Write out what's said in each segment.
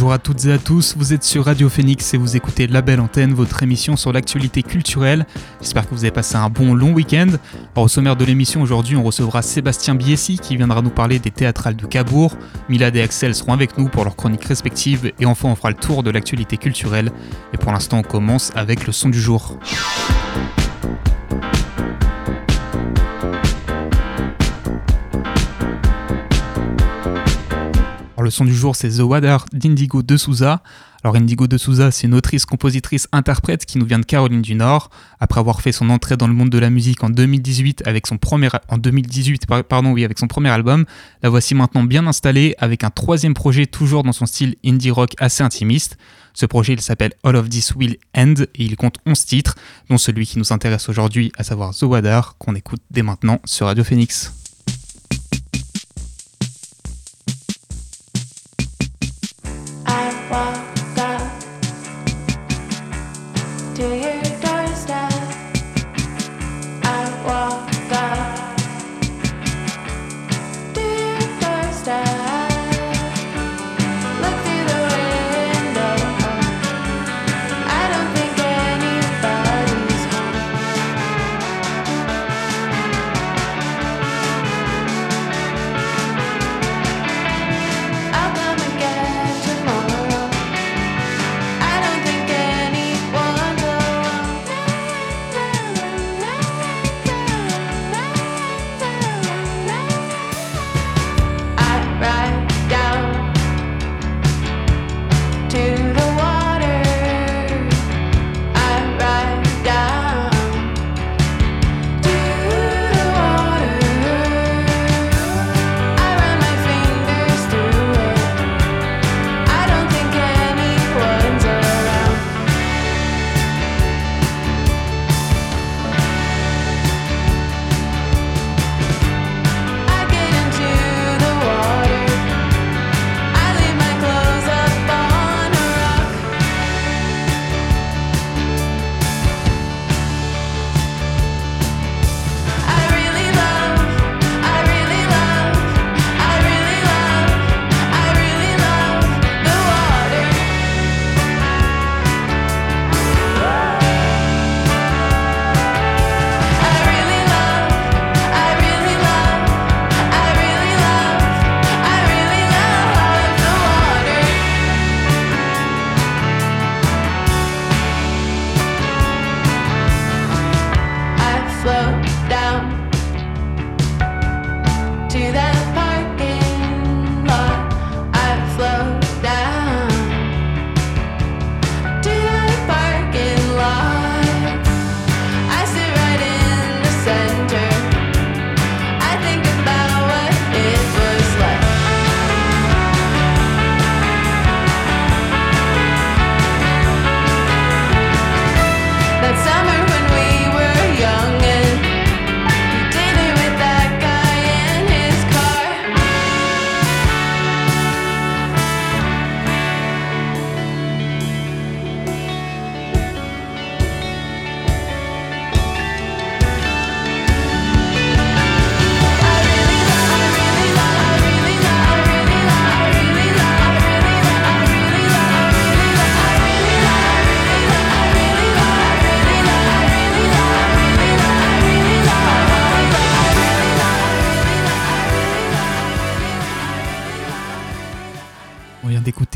Bonjour à toutes et à tous, vous êtes sur Radio Phoenix et vous écoutez La Belle Antenne, votre émission sur l'actualité culturelle. J'espère que vous avez passé un bon long week-end. au sommaire de l'émission aujourd'hui, on recevra Sébastien Biessi qui viendra nous parler des théâtrales de Cabourg. Milad et Axel seront avec nous pour leurs chroniques respectives et enfin on fera le tour de l'actualité culturelle. Et pour l'instant, on commence avec le son du jour. Le son du jour, c'est The Water d'Indigo de Souza. Alors Indigo de Souza, c'est une autrice, compositrice, interprète qui nous vient de Caroline du Nord. Après avoir fait son entrée dans le monde de la musique en 2018 avec son premier, en 2018, pardon, oui, avec son premier album, la voici maintenant bien installée avec un troisième projet toujours dans son style indie rock assez intimiste. Ce projet, il s'appelle All of This Will End et il compte 11 titres, dont celui qui nous intéresse aujourd'hui, à savoir The Water, qu'on écoute dès maintenant sur Radio Phoenix.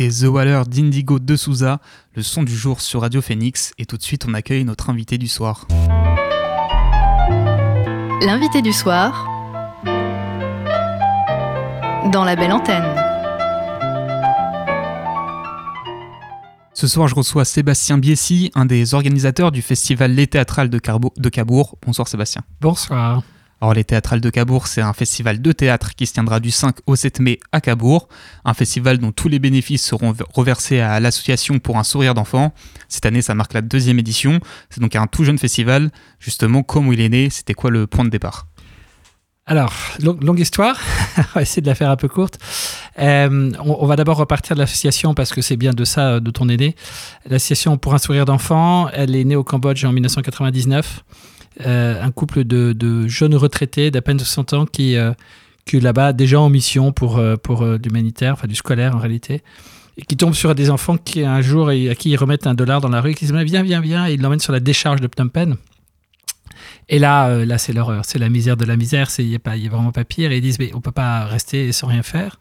The Waller d'Indigo de Souza, le son du jour sur Radio Phoenix, et tout de suite on accueille notre invité du soir. L'invité du soir dans la belle antenne. Ce soir, je reçois Sébastien Biessi, un des organisateurs du festival Les Théâtrales de, de Cabourg. Bonsoir Sébastien. Bonsoir. Alors les théâtrales de Cabourg, c'est un festival de théâtre qui se tiendra du 5 au 7 mai à Cabourg, un festival dont tous les bénéfices seront reversés à l'association pour un sourire d'enfant. Cette année, ça marque la deuxième édition. C'est donc un tout jeune festival. Justement, comment il est né, c'était quoi le point de départ? Alors, longue, histoire, on va essayer de la faire un peu courte. Euh, on, va d'abord repartir de l'association parce que c'est bien de ça dont on est né. L'association pour un sourire d'enfant, elle est née au Cambodge en 1999. Euh, un couple de, jeunes retraités d'à peine 60 ans qui, euh, qui là-bas déjà en mission pour, pour l'humanitaire, enfin du scolaire en réalité, et qui tombent sur des enfants qui un jour à qui ils remettent un dollar dans la rue, qui disent viens, viens, viens, et ils l'emmènent sur la décharge de Phnom Penh. Et là, euh, là c'est l'horreur, c'est la misère de la misère, il n'y a, a, vraiment pas pire. Et ils disent, mais on peut pas rester sans rien faire.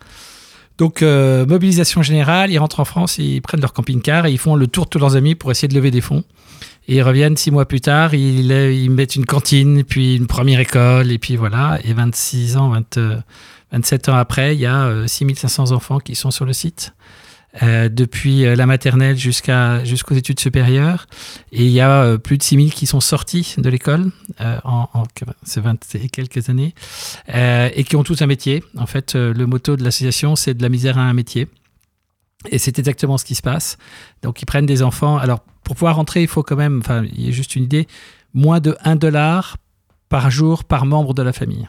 Donc, euh, mobilisation générale, ils rentrent en France, ils prennent leur camping-car et ils font le tour de tous leurs amis pour essayer de lever des fonds. Et ils reviennent six mois plus tard, ils, ils mettent une cantine, puis une première école, et puis voilà. Et 26 ans, 27 ans après, il y a 6500 euh, enfants qui sont sur le site. Euh, depuis euh, la maternelle jusqu'à jusqu'aux études supérieures. Et il y a euh, plus de 6000 qui sont sortis de l'école en, ces 20 et quelques années et qui ont tous un métier. En fait, le motto de l'association, c'est de la misère à un métier. Et c'est exactement ce qui se passe. Donc, ils prennent des enfants. Alors, pour pouvoir rentrer, il faut quand même, enfin, il y a juste une idée, moins de 1 dollar par jour par membre de la famille.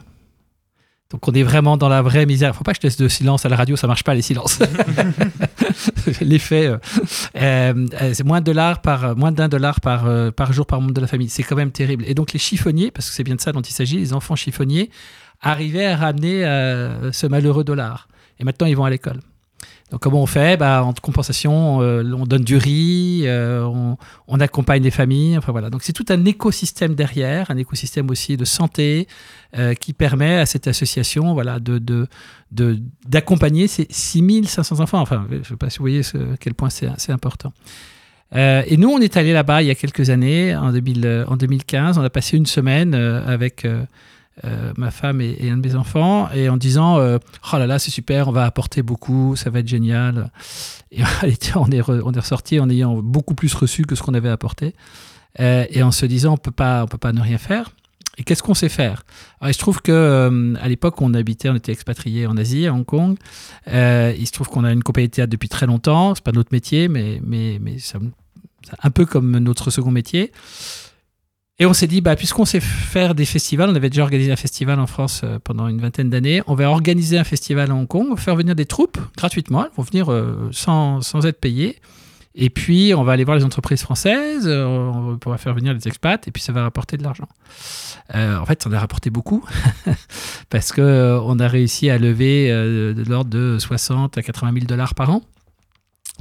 Donc on est vraiment dans la vraie misère. Faut pas que je laisse de silence à la radio, ça marche pas les silences. L'effet, euh, euh, c'est moins de dollars par moins d'un dollar par euh, par jour par membre de la famille. C'est quand même terrible. Et donc les chiffonniers, parce que c'est bien de ça dont il s'agit, les enfants chiffonniers arrivaient à ramener ce malheureux dollar. Et maintenant ils vont à l'école. Donc comment on fait? Bah, En compensation, euh, on donne du riz, euh, on, accompagne les familles. Enfin voilà. Donc c'est tout un écosystème derrière, un écosystème aussi de santé euh, qui permet à cette association voilà, de, d'accompagner ces 6500 enfants. Enfin, je ne sais pas si vous voyez ce, à quel point c'est, important. et nous, on est allé là-bas il y a quelques années, en, 2000, en 2015. On a passé une semaine avec euh, ma femme et, un de mes enfants, et en disant euh, Oh là là, c'est super, on va apporter beaucoup, ça va être génial. Et on est, ressorti en ayant beaucoup plus reçu que ce qu'on avait apporté, euh, et en se disant On peut pas, on peut pas ne rien faire. Et qu'est-ce qu'on sait faire? Alors, Il se trouve que à l'époque, on habitait, on était expatrié en Asie, à Hong Kong. il se trouve qu'on a une compagnie de théâtre depuis très longtemps. C'est pas notre métier, mais, mais, mais un peu comme notre second métier. Et on s'est dit, bah, puisqu'on sait faire des festivals, on avait déjà organisé un festival en France euh, pendant une vingtaine d'années, on va organiser un festival à Hong Kong, on va faire venir des troupes gratuitement, elles vont venir euh, sans, sans, être payées. Et puis, on va aller voir les entreprises françaises, euh, on pourra faire venir les expats, et puis ça va rapporter de l'argent. en fait, on a rapporté beaucoup, parce qu'on a réussi à lever de l'ordre de 60 à 80 000 dollars par an.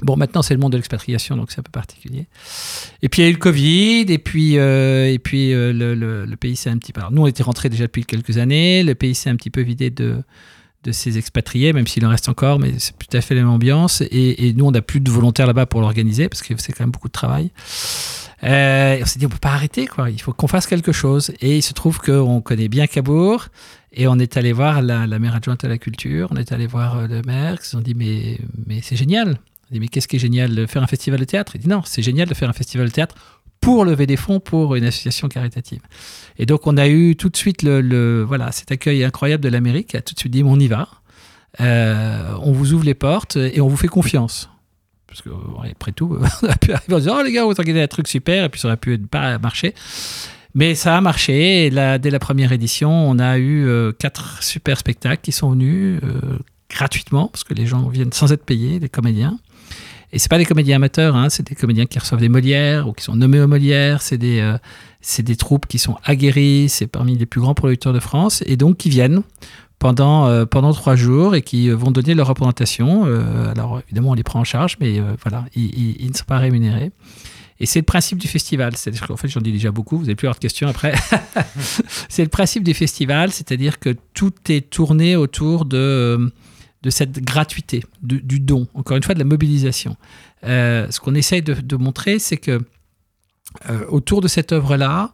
Bon, maintenant, c'est le monde de l'expatriation, donc c'est un peu particulier. Et puis, il y a eu le Covid, et puis, euh, et puis euh, le, pays s'est un petit peu... Alors, nous, on était rentrés déjà depuis quelques années, le pays s'est un petit peu vidé de, de ses expatriés, même s'il en reste encore, mais c'est tout à fait la même ambiance. Et, nous, on n'a plus de volontaires là-bas pour l'organiser, parce que c'est quand même beaucoup de travail. Euh, on s'est dit, on ne peut pas arrêter, quoi. il faut qu'on fasse quelque chose. Et il se trouve qu'on connaît bien Cabourg, et on est allé voir la, maire adjointe à la culture, on est allé voir le maire, ils se sont dit, mais, mais c'est génial, dit, mais qu'est-ce qui est génial de faire un festival de théâtre? Il dit, non, c'est génial de faire un festival de théâtre pour lever des fonds pour une association caritative. Et donc, on a eu tout de suite le, voilà, cet accueil incroyable de l'Amérique, a tout de suite dit, on y va. Euh, on vous ouvre les portes et on vous fait confiance. Parce que, après tout, on a pu arriver en disant, oh les gars, vous organisez un truc super, et puis ça aurait pu pas marcher. Mais ça a marché. Dès la première édition, on a eu euh, quatre super spectacles qui sont venus euh, gratuitement, parce que les gens viennent sans être payés, les comédiens. Et c'est pas des comédiens amateurs, hein, c'est des comédiens qui reçoivent des Molières ou qui sont nommés aux Molières. C'est des, euh, c'est des troupes qui sont aguerries, c'est parmi les plus grands producteurs de France, et donc qui viennent pendant, euh, pendant trois jours et qui euh, vont donner leur représentation. alors évidemment, on les prend en charge, mais voilà, ils, ne sont pas rémunérés. Et c'est le principe du festival. C'est-à-dire fait, j'en dis déjà beaucoup, vous n'avez plus avoir de questions après. c'est le principe du festival, c'est-à-dire que tout est tourné autour de de cette gratuité, du don, encore une fois de la mobilisation. Euh, ce qu'on essaye de, montrer, c'est que euh, autour de cette œuvre-là,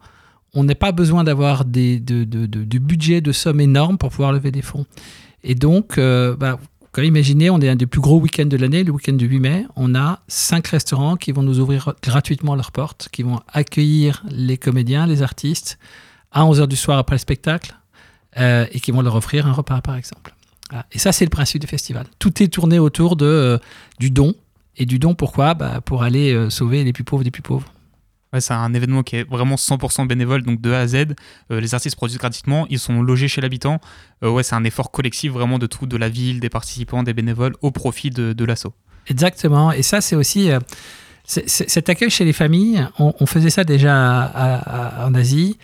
on n'a pas besoin d'avoir du budget de sommes énormes pour pouvoir lever des fonds. Et donc, euh, bah, imaginez, on est un des plus gros week-ends de l'année, le week-end du 8 mai. On a cinq restaurants qui vont nous ouvrir gratuitement leurs portes, qui vont accueillir les comédiens, les artistes, à 11h du soir après le spectacle, et qui vont leur offrir un repas, par exemple. Et ça, c'est le principe du festival. Tout est tourné autour de, du don. Et du don, pourquoi? Bah, Pour aller sauver les plus pauvres des plus pauvres. Ouais, c'est un événement qui est vraiment 100% bénévole, donc de A à Z. Euh, les artistes produisent gratuitement, ils sont logés chez l'habitant. Euh, ouais, c'est un effort collectif vraiment de tout, de la ville, des participants, des bénévoles, au profit de, de l'assaut. Exactement. Et ça, c'est aussi euh, cet accueil chez les familles. On, faisait ça déjà en Asie.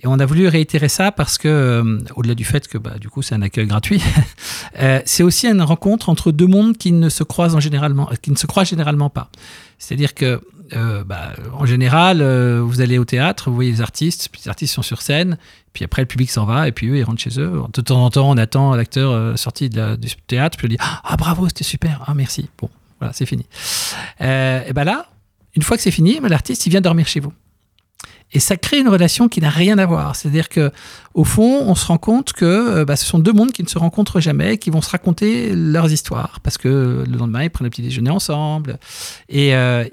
Et on a voulu réitérer ça parce que, au-delà du fait que bah, du coup c'est un accueil gratuit, c'est aussi une rencontre entre deux mondes qui ne se croisent en généralement, qui ne se généralement pas. C'est-à-dire que euh, bah, en général, euh, vous allez au théâtre, vous voyez les artistes, puis les artistes sont sur scène, puis après le public s'en va, et puis eux, ils rentrent chez eux. De temps en temps, on attend l'acteur euh, sorti de du théâtre, puis on dit Ah, bravo, c'était super, ah, merci. Bon, voilà, c'est fini. et ben là, une fois que c'est fini, ben, l'artiste, il vient dormir chez vous. Et ça crée une relation qui n'a rien à voir. C'est-à-dire que, au fond, on se rend compte que euh, bah, ce sont deux mondes qui ne se rencontrent jamais, qui vont se raconter leurs histoires, parce que le lendemain ils prennent un petit déjeuner ensemble. Et, euh,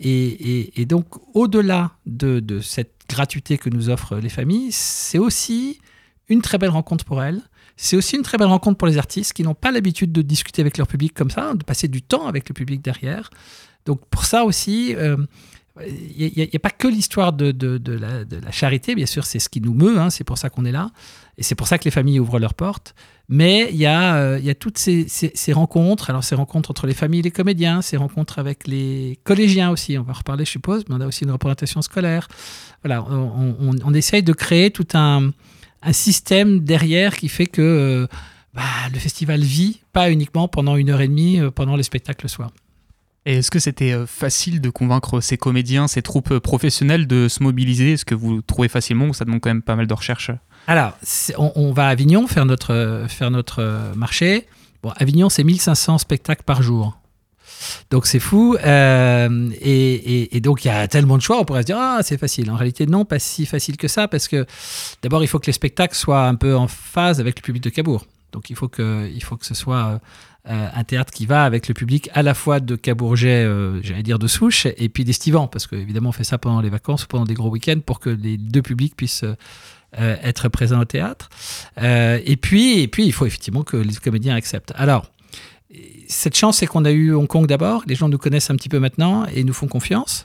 donc, au-delà de, de, cette gratuité que nous offrent les familles, c'est aussi une très belle rencontre pour elles. C'est aussi une très belle rencontre pour les artistes qui n'ont pas l'habitude de discuter avec leur public comme ça, de passer du temps avec le public derrière. Donc pour ça aussi, euh, il n'y a, pas que l'histoire de, la, charité, bien sûr, c'est ce qui nous meut, hein, c'est pour ça qu'on est là, et c'est pour ça que les familles ouvrent leurs portes. Mais il y, a, euh, toutes ces, rencontres, alors ces rencontres entre les familles et les comédiens, ces rencontres avec les collégiens aussi, on va en reparler je suppose, mais on a aussi une représentation scolaire. Voilà, on, essaye de créer tout un, un, système derrière qui fait que euh, bah, le festival vit, pas uniquement pendant une heure et demie, euh, pendant les spectacles le soir. Et est-ce que c'était euh, facile de convaincre ces comédiens, ces troupes euh, professionnelles de se mobiliser? Est-ce que vous trouvez facilement ou ça demande quand même pas mal de recherche Alors, on, va à Avignon faire notre, euh, faire notre marché. Bon, Avignon, c'est 1500 spectacles par jour. Donc c'est fou. et, donc il y a tellement de choix, on pourrait se dire, ah, c'est facile. En réalité, non, pas si facile que ça, parce que d'abord, il faut que les spectacles soient un peu en phase avec le public de Cabourg. Donc il faut que, il faut que ce soit euh, un théâtre qui va avec le public à la fois de Cabourget, euh, j'allais dire de souche, et puis d'Estivant, parce qu'évidemment on fait ça pendant les vacances ou pendant des gros week-ends pour que les deux publics puissent euh, être présents au théâtre. et, puis, et puis il faut effectivement que les comédiens acceptent. Alors, cette chance, c'est qu'on a eu Hong Kong d'abord, les gens nous connaissent un petit peu maintenant et nous font confiance.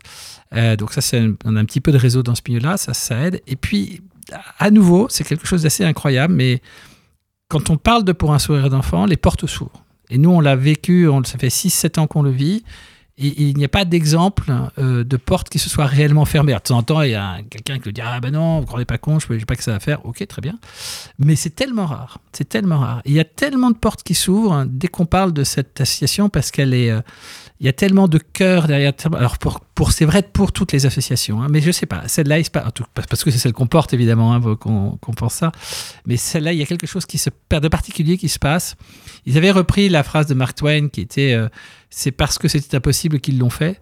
donc ça, c'est on a un petit peu de réseau dans ce milieu-là, ça, ça aide. Et puis, à nouveau, c'est quelque chose d'assez incroyable, mais quand on parle de Pour un sourire d'enfant, les portes s'ouvrent. Et nous, on l'a vécu, on, ça fait 6-7 ans qu'on le vit. Et il n'y a pas d'exemple euh, de porte qui se soit réellement fermée. de temps en temps, il y a quelqu'un qui le dit Ah ben non, vous ne croyez pas con, je ne sais pas que ça va faire. Ok, très bien. Mais c'est tellement rare. C'est tellement rare. il y a tellement de portes qui s'ouvrent hein, dès qu'on parle de cette association parce qu'elle est, euh, il y a tellement de cœur derrière. Alors, pour, pour c'est vrai pour toutes les associations, hein, mais je sais pas. Celle-là, parce que c'est celle qu'on porte, évidemment, hein, qu'on pense ça. Mais celle-là, il y a quelque chose qui se de particulier qui se passe. Ils avaient repris la phrase de Mark Twain qui était euh, C'est parce que c'était impossible qu'ils l'ont fait.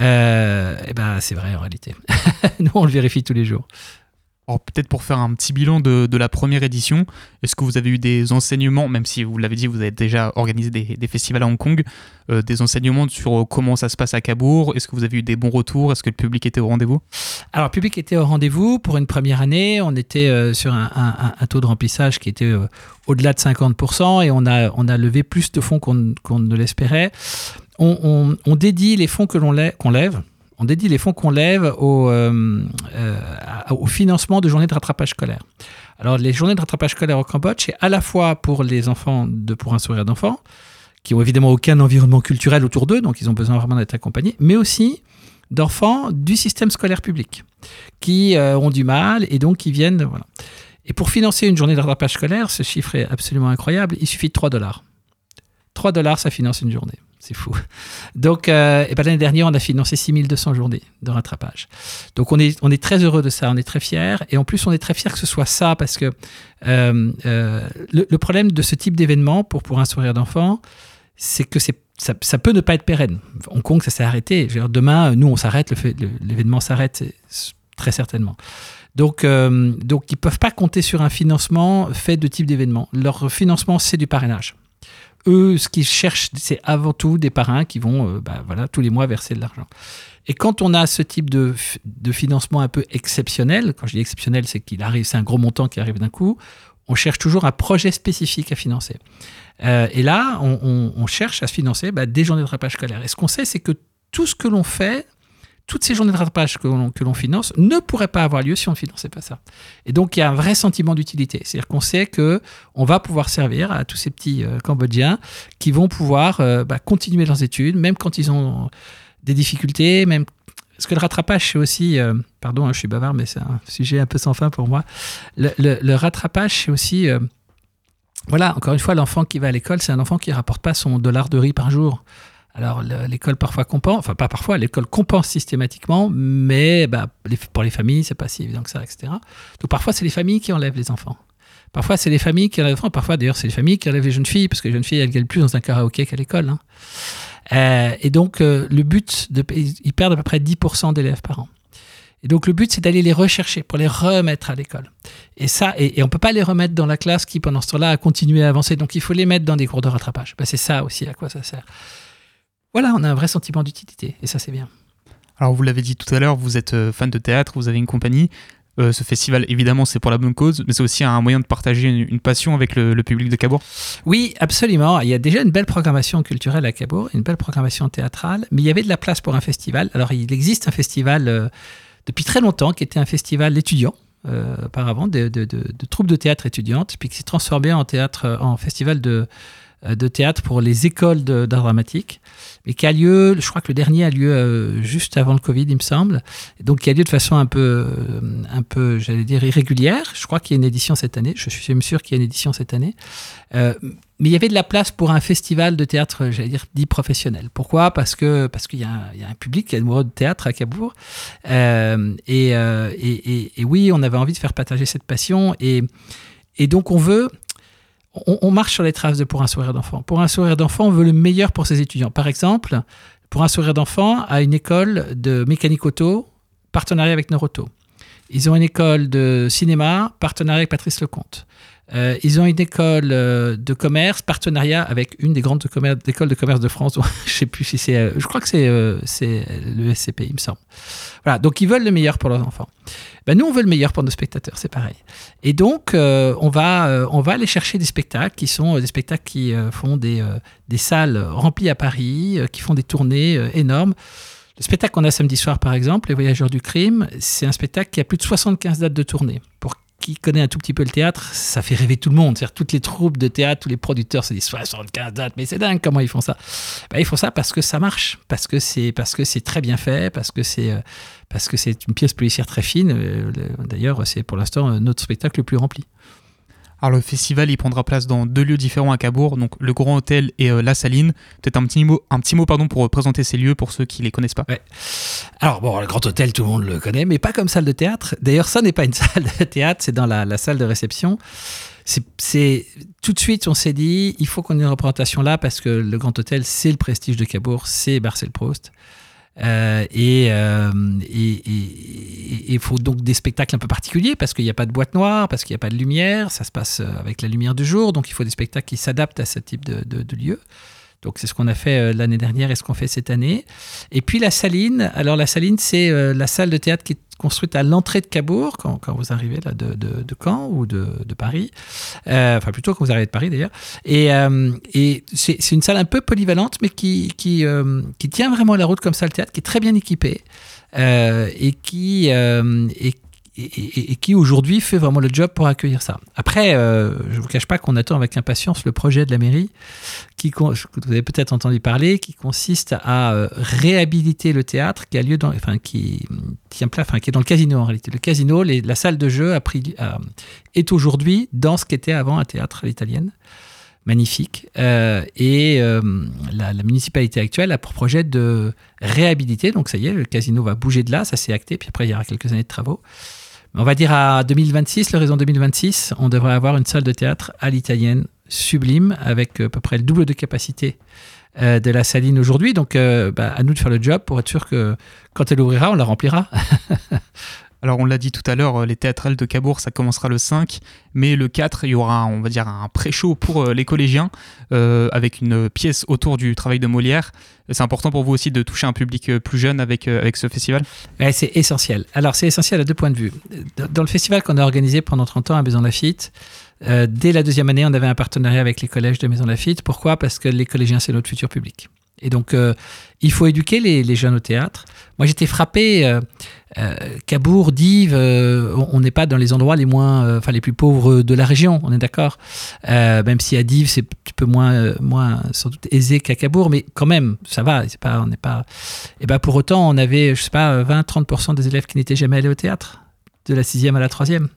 Euh, et ben, c'est vrai en réalité. Nous, on le vérifie tous les jours. Alors peut-être pour faire un petit bilan de, la première édition, est-ce que vous avez eu des enseignements, même si vous l'avez dit, vous avez déjà organisé des, festivals à Hong Kong, euh, des enseignements sur comment ça se passe à Cabourg? Est-ce que vous avez eu des bons retours? Est-ce que le public était au rendez-vous? Alors le public était au rendez-vous. Pour une première année, on était euh, sur un, taux de remplissage qui était euh, au-delà de 50% et on a, on a levé plus de fonds qu'on ne l'espérait. On, dédie les fonds que l'on lève on dédie les fonds qu'on lève au, euh, euh, au, financement de journées de rattrapage scolaire. Alors, les journées de rattrapage scolaire au Cambodge, c'est à la fois pour les enfants de Pour un sourire d'enfant, qui ont évidemment aucun environnement culturel autour d'eux, donc ils ont besoin vraiment d'être accompagnés, mais aussi d'enfants du système scolaire public, qui euh, ont du mal et donc qui viennent. Voilà. Et pour financer une journée de rattrapage scolaire, ce chiffre est absolument incroyable, il suffit de 3 dollars. 3 dollars, ça finance une journée. C'est fou. Donc, euh, ben, l'année dernière, on a financé 6200 journées de rattrapage. Donc, on est, on est très heureux de ça, on est très fiers. Et en plus, on est très fiers que ce soit ça, parce que euh, euh, le, problème de ce type d'événement, pour, pour un sourire d'enfant, c'est que c'est ça, ça, peut ne pas être pérenne. Hong Kong, ça s'est arrêté. demain, nous, on s'arrête, l'événement s'arrête très certainement. Donc, donc, ils ne peuvent pas compter sur un financement fait de type d'événement. Leur financement, c'est du parrainage eux, ce qu'ils cherchent, c'est avant tout des parrains qui vont, euh, bah, voilà, tous les mois verser de l'argent. Et quand on a ce type de, financement un peu exceptionnel, quand je dis exceptionnel, c'est qu'il arrive, c'est un gros montant qui arrive d'un coup, on cherche toujours un projet spécifique à financer. Euh, et là, on, cherche à se financer bah, des journées de rattrapage scolaire. Et ce qu'on sait, c'est que tout ce que l'on fait, toutes ces journées de rattrapage que l'on finance ne pourraient pas avoir lieu si on ne finançait pas ça. Et donc, il y a un vrai sentiment d'utilité. C'est-à-dire qu'on sait que on va pouvoir servir à tous ces petits euh, Cambodgiens qui vont pouvoir euh, bah, continuer leurs études, même quand ils ont des difficultés, même parce que le rattrapage, c'est aussi, pardon, hein, je suis bavard, mais c'est un sujet un peu sans fin pour moi. Le, rattrapage, c'est aussi voilà, encore une fois, l'enfant qui va à l'école, c'est un enfant qui ne rapporte pas son dollar de riz par jour. Alors l'école parfois compense, enfin pas parfois, l'école compense systématiquement, mais bah, pour les familles, c'est pas si évident que ça, etc. Donc parfois c'est les familles qui enlèvent les enfants. Parfois c'est les familles qui enlèvent les enfants, parfois d'ailleurs c'est les familles qui enlèvent les jeunes filles, parce que les jeunes filles elles gagnent plus dans un karaoké qu'à l'école. Hein. Euh, et donc euh, le but, ils perdent à peu près 10% d'élèves par an. Et donc le but, c'est d'aller les rechercher pour les remettre à l'école. Et ça, et, on ne peut pas les remettre dans la classe qui, pendant ce temps-là, a continué à avancer. Donc il faut les mettre dans des cours de rattrapage. Ben, c'est ça aussi à quoi ça sert. Voilà, on a un vrai sentiment d'utilité. Et ça, c'est bien. Alors vous l'avez dit tout à l'heure, vous êtes euh, fan de théâtre, vous avez une compagnie. Euh, ce festival, évidemment, c'est pour la bonne cause, mais c'est aussi un moyen de partager une, passion avec le, public de Cabourg. Oui, absolument. Il y a déjà une belle programmation culturelle à Cabourg, une belle programmation théâtrale, mais il y avait de la place pour un festival. Alors, il existe un festival euh, depuis très longtemps, qui était un festival étudiant. Euh, auparavant, de, de, de, troupes de théâtre étudiantes, puis qui s'est transformé en théâtre, en festival de, de théâtre pour les écoles d'art dramatique, mais qui a lieu, je crois que le dernier a lieu euh, juste avant le Covid, il me semble, donc qui a lieu de façon un peu, un peu j'allais dire, irrégulière. Je crois qu'il y a une édition cette année, je suis même sûr qu'il y a une édition cette année. Mais il y avait de la place pour un festival de théâtre, j'allais dire, dit professionnel. Pourquoi? Parce que parce qu'il y, y, a un public qui est amoureux de théâtre à Cabourg. Euh, et, euh, et, et, oui, on avait envie de faire partager cette passion. Et, et donc, on veut... On, marche sur les traces de Pour un sourire d'enfant. Pour un sourire d'enfant, on veut le meilleur pour ses étudiants. Par exemple, Pour un sourire d'enfant, à une école de mécanique auto, partenariat avec Neuroto. Ils ont une école de cinéma, partenariat avec Patrice Lecomte. Euh, ils ont une école euh, de commerce, partenariat avec une des grandes écoles de commerce de France. je sais plus si c'est, euh, je crois que c'est, c'est le SCP, il me semble. Voilà, donc ils veulent le meilleur pour leurs enfants. Ben, nous, on veut le meilleur pour nos spectateurs, c'est pareil. Et donc, on, va, on va aller chercher des spectacles qui sont des spectacles qui font des, des salles remplies à Paris, qui font des tournées énormes. Le spectacle qu'on a samedi soir, par exemple, Les Voyageurs du Crime, c'est un spectacle qui a plus de 75 dates de tournée qui connaît un tout petit peu le théâtre, ça fait rêver tout le monde. C'est-à-dire toutes les troupes de théâtre, tous les producteurs se disent 75 dates, mais c'est dingue comment ils font ça. Ben, ils font ça parce que ça marche, parce que c'est parce que c'est très bien fait, parce que c'est euh, parce que c'est une pièce policière très fine. Euh, d'ailleurs, c'est pour l'instant euh, notre spectacle le plus rempli. Alors le festival, il prendra place dans deux lieux différents à Cabourg, donc le Grand Hôtel et euh, la Saline. Peut-être un petit mot, un petit mot pardon, pour présenter ces lieux pour ceux qui les connaissent pas. Alors bon, le Grand Hôtel, tout le monde le connaît, mais pas comme salle de théâtre. D'ailleurs, ça n'est pas une salle de théâtre, c'est dans la, salle de réception. C'est tout de suite, on s'est dit, il faut qu'on ait une représentation là parce que le Grand Hôtel, c'est le prestige de Cabourg, c'est Marcel Proust. Euh, euh, et il faut donc des spectacles un peu particuliers parce qu'il n'y a pas de boîte noire, parce qu'il n'y a pas de lumière, ça se passe euh, avec la lumière du jour, donc il faut des spectacles qui s'adaptent à ce type de, de lieu. Donc c'est ce qu'on a fait l'année dernière et ce qu'on fait cette année. Et puis la Saline, alors la Saline c'est la salle de théâtre qui est construite à l'entrée de Cabourg, quand, quand, vous arrivez là de, de, de Caen ou de, de Paris, euh, enfin plutôt quand vous arrivez de Paris d'ailleurs. Et, euh, et c'est une salle un peu polyvalente, mais qui, qui, euh, qui, tient vraiment la route comme ça, le théâtre, qui est très bien équipé et qui, et et, qui aujourd'hui fait vraiment le job pour accueillir ça. Après, euh, je ne vous cache pas qu'on attend avec impatience le projet de la mairie, qui, vous avez peut-être entendu parler, qui consiste à euh, réhabiliter le théâtre qui a lieu dans, enfin, qui tient enfin, qui est dans le casino en réalité. Le casino, la salle de jeu a pris, est aujourd'hui dans ce qu'était avant un théâtre à l'italienne magnifique. Euh, et la, la, municipalité actuelle a pour projet de réhabiliter. Donc ça y est, le casino va bouger de là, ça s'est acté. Puis après, il y aura quelques années de travaux. On va dire à 2026, l'horizon 2026, on devrait avoir une salle de théâtre à l'italienne sublime avec euh, à peu près le double de capacité euh, de la saline aujourd'hui. Donc, euh, bah, à nous de faire le job pour être sûr que quand elle ouvrira, on la remplira. Alors on l'a dit tout à l'heure, les théâtrales de Cabourg, ça commencera le 5, mais le 4, il y aura, on va dire, un pré-show pour les collégiens, avec une pièce autour du travail de Molière. C'est important pour vous aussi de toucher un public euh, plus jeune avec, euh, avec ce festival? C'est essentiel. Alors, c'est essentiel à deux points de vue. Dans le festival qu'on a organisé pendant 30 ans à Maison Lafitte, dès la deuxième année, on avait un partenariat avec les collèges de Maison Lafitte. Pourquoi? Parce que les collégiens, c'est notre futur public. Et donc, il faut éduquer les, jeunes au théâtre. Moi, j'étais frappé. Euh, euh, Cabourg, Dives, euh, on n'est pas dans les endroits les moins, enfin les plus pauvres de la région. On est d'accord. même si à Dives c'est un petit peu moins, moins sans doute aisé qu'à Cabourg, mais quand même, ça va. C'est pas, on n'est pas. Et ben pour autant, on avait, je sais pas, 20-30% des élèves qui n'étaient jamais allés au théâtre, de la sixième à la troisième.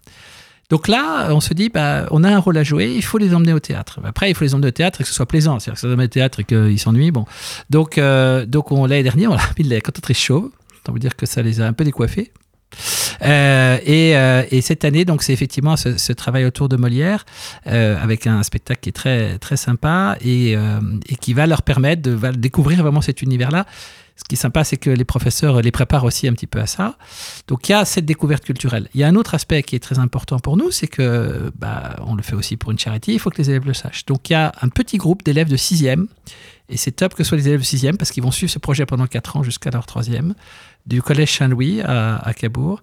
Donc là, on se dit, bah, on a un rôle à jouer, il faut les emmener au théâtre. Après, il faut les emmener au théâtre et que ce soit plaisant. C'est-à-dire que ça emmener au théâtre et qu'ils s'ennuient. Bon. Donc, euh, donc l'année dernière, on l'a mis la cantatrice chauve. On veut dire que ça les a un peu décoiffés. Euh, et, euh, et, cette année, donc, c'est effectivement ce, travail autour de Molière, avec un spectacle qui est très, très sympa et, qui va leur permettre de découvrir vraiment cet univers-là ce qui est sympa, c'est que les professeurs les préparent aussi un petit peu à ça. Donc il y a cette découverte culturelle. Il y a un autre aspect qui est très important pour nous, c'est que bah, on le fait aussi pour une charité, il faut que les élèves le sachent. Donc il y a un petit groupe d'élèves de 6e, et c'est top que ce soit les élèves de 6e, parce qu'ils vont suivre ce projet pendant 4 ans jusqu'à leur 3e, du collège Saint-Louis à, à Cabourg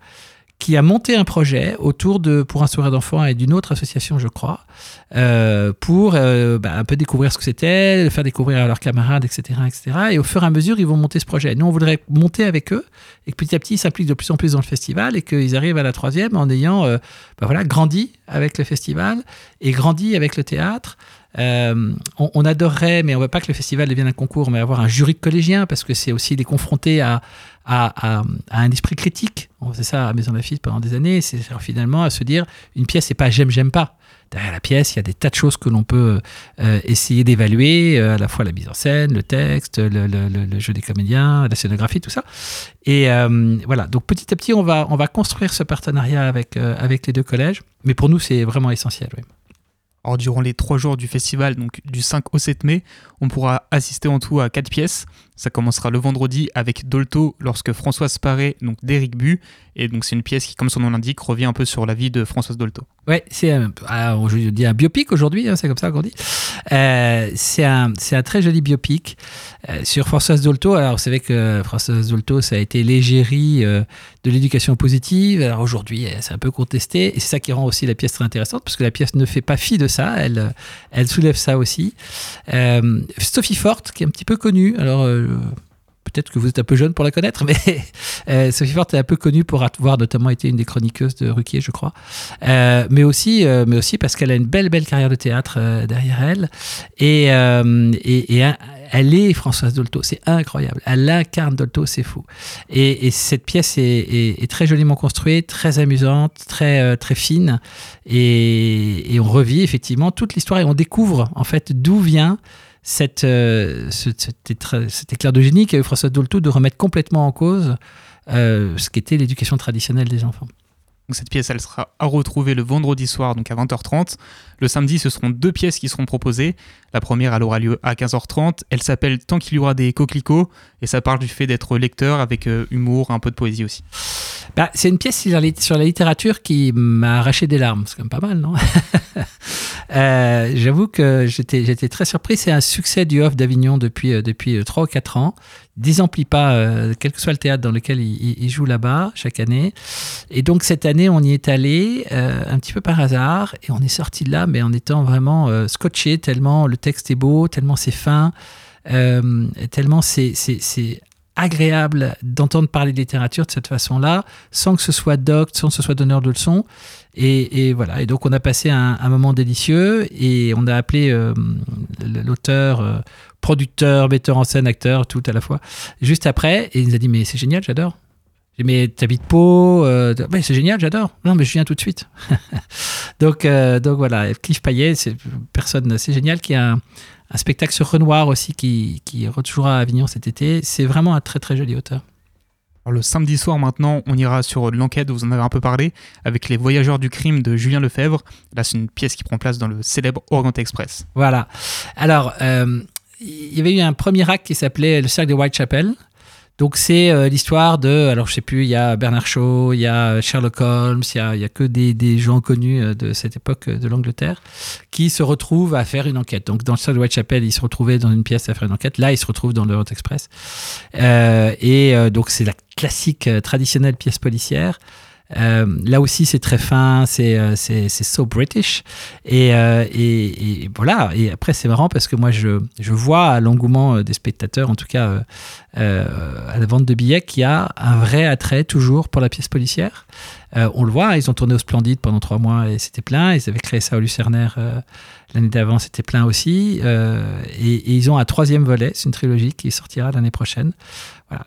qui a monté un projet autour de Pour un sourire d'enfant et d'une autre association, je crois, euh, pour euh, bah, un peu découvrir ce que c'était, le faire découvrir à leurs camarades, etc., etc. Et au fur et à mesure, ils vont monter ce projet. Nous, on voudrait monter avec eux et que petit à petit, ils s'impliquent de plus en plus dans le festival et qu'ils arrivent à la troisième en ayant euh, bah, voilà, grandi avec le festival et grandi avec le théâtre. Euh, on, adorerait, mais on ne veut pas que le festival devienne un concours, mais avoir un jury de collégiens, parce que c'est aussi les confronter à, à, un esprit critique. On faisait ça à Maison Lafitte pendant des années, c'est finalement à se dire, une pièce, c'est pas j'aime, j'aime pas. Derrière la pièce, il y a des tas de choses que l'on peut euh, essayer d'évaluer, euh, à la fois la mise en scène, le texte, le, jeu des comédiens, la scénographie, tout ça. Et voilà, donc petit à petit, on va, on va construire ce partenariat avec, avec les deux collèges, mais pour nous, c'est vraiment essentiel. Oui durant les trois jours du festival, donc du 5 au 7 mai, on pourra assister en tout à quatre pièces. Ça commencera le vendredi avec Dolto lorsque Françoise Paré, donc d'Éric Bu, et donc c'est une pièce qui, comme son nom l'indique, revient un peu sur la vie de Françoise Dolto. Ouais, c'est un, ah, je un biopic aujourd'hui, hein, c'est comme ça qu'on dit. Euh, c'est un, un, très joli biopic euh, sur Françoise Dolto. Alors vous savez que Françoise Dolto, ça a été l'égérie euh, de l'éducation positive. Alors aujourd'hui, c'est un peu contesté, et c'est ça qui rend aussi la pièce très intéressante, parce que la pièce ne fait pas fi de ça, elle, elle soulève ça aussi. Sophie Forte, qui est un petit peu connue. Alors peut-être que vous êtes un peu jeune pour la connaître, mais euh, Sophie Forte est un peu connue pour avoir notamment été une des chroniqueuses de Ruquier, je crois. Euh, mais, aussi, euh, mais aussi parce qu'elle a une belle, belle carrière de théâtre derrière elle. Et, elle est Françoise Dolto, c'est incroyable. Elle incarne Dolto, c'est fou. Et, cette pièce est, très joliment construite, très amusante, très, très fine. Et on revit effectivement toute l'histoire et on découvre en fait d'où vient cette, euh, cet, éclair de génie qu'a eu François Dolto de remettre complètement en cause euh, ce qu'était l'éducation traditionnelle des enfants. Cette pièce, elle sera à retrouver le vendredi soir, donc à 20h30. Le samedi, ce seront deux pièces qui seront proposées. La première, elle aura lieu à 15h30. Elle s'appelle Tant qu'il y aura des coquelicots, et ça parle du fait d'être lecteur avec euh, humour, un peu de poésie aussi. Bah, c'est une pièce sur la littérature qui m'a arraché des larmes. C'est quand même pas mal, non? Euh, J'avoue que j'étais très surpris. C'est un succès du Off d'Avignon depuis, euh, depuis 3 ou 4 ans. Désemplit pas, euh, quel que soit le théâtre dans lequel il, joue là-bas chaque année. Et donc cette année, on y est allé un petit peu par hasard et on est sorti de là, mais en étant vraiment scotché, tellement le texte est beau, tellement c'est fin. tellement c'est agréable d'entendre parler de littérature de cette façon-là, sans que ce soit docte, sans que ce soit donneur de leçons. Et, voilà. Et donc, on a passé un, moment délicieux et on a appelé euh, l'auteur, euh, producteur, metteur en scène, acteur, tout à la fois, juste après. Et il nous a dit Mais c'est génial, j'adore. Mais t'habites Pau euh, C'est génial, j'adore. Non, mais je viens tout de suite. donc, donc voilà. Cliff Payet, c'est personne, c'est génial, qui a un, un spectacle sur Renoir aussi qui, qui rejouera à Avignon cet été. C'est vraiment un très très joli auteur. Alors le samedi soir maintenant, on ira sur l'enquête, vous en avez un peu parlé, avec Les Voyageurs du crime de Julien Lefebvre. Là, c'est une pièce qui prend place dans le célèbre Orient Express. Voilà. Alors, euh, il y avait eu un premier acte qui s'appelait Le Cercle de Whitechapel, donc c'est euh, l'histoire de, alors je sais plus, il y a Bernard Shaw, il y a Sherlock Holmes, il y a, y a que des, des, gens connus euh, de cette époque euh, de l'Angleterre qui se retrouvent à faire une enquête. Donc dans le de Whitechapel, ils se retrouvaient dans une pièce à faire une enquête. Là, ils se retrouvent dans le Hot Express. Euh, et donc c'est la classique traditionnelle pièce policière. Là aussi, c'est très fin, c'est c'est so British. Et, et, et, voilà. Et après, c'est marrant parce que moi, je, je vois l'engouement des spectateurs, en tout cas à la vente de billets, qu'il y a un vrai attrait toujours pour la pièce policière. Euh, on le voit, ils ont tourné au Splendide pendant trois mois et c'était plein. Ils avaient créé ça au Lucernaire euh, l'année d'avant, c'était plein aussi. Euh, et, ils ont un troisième volet, c'est une trilogie qui sortira l'année prochaine.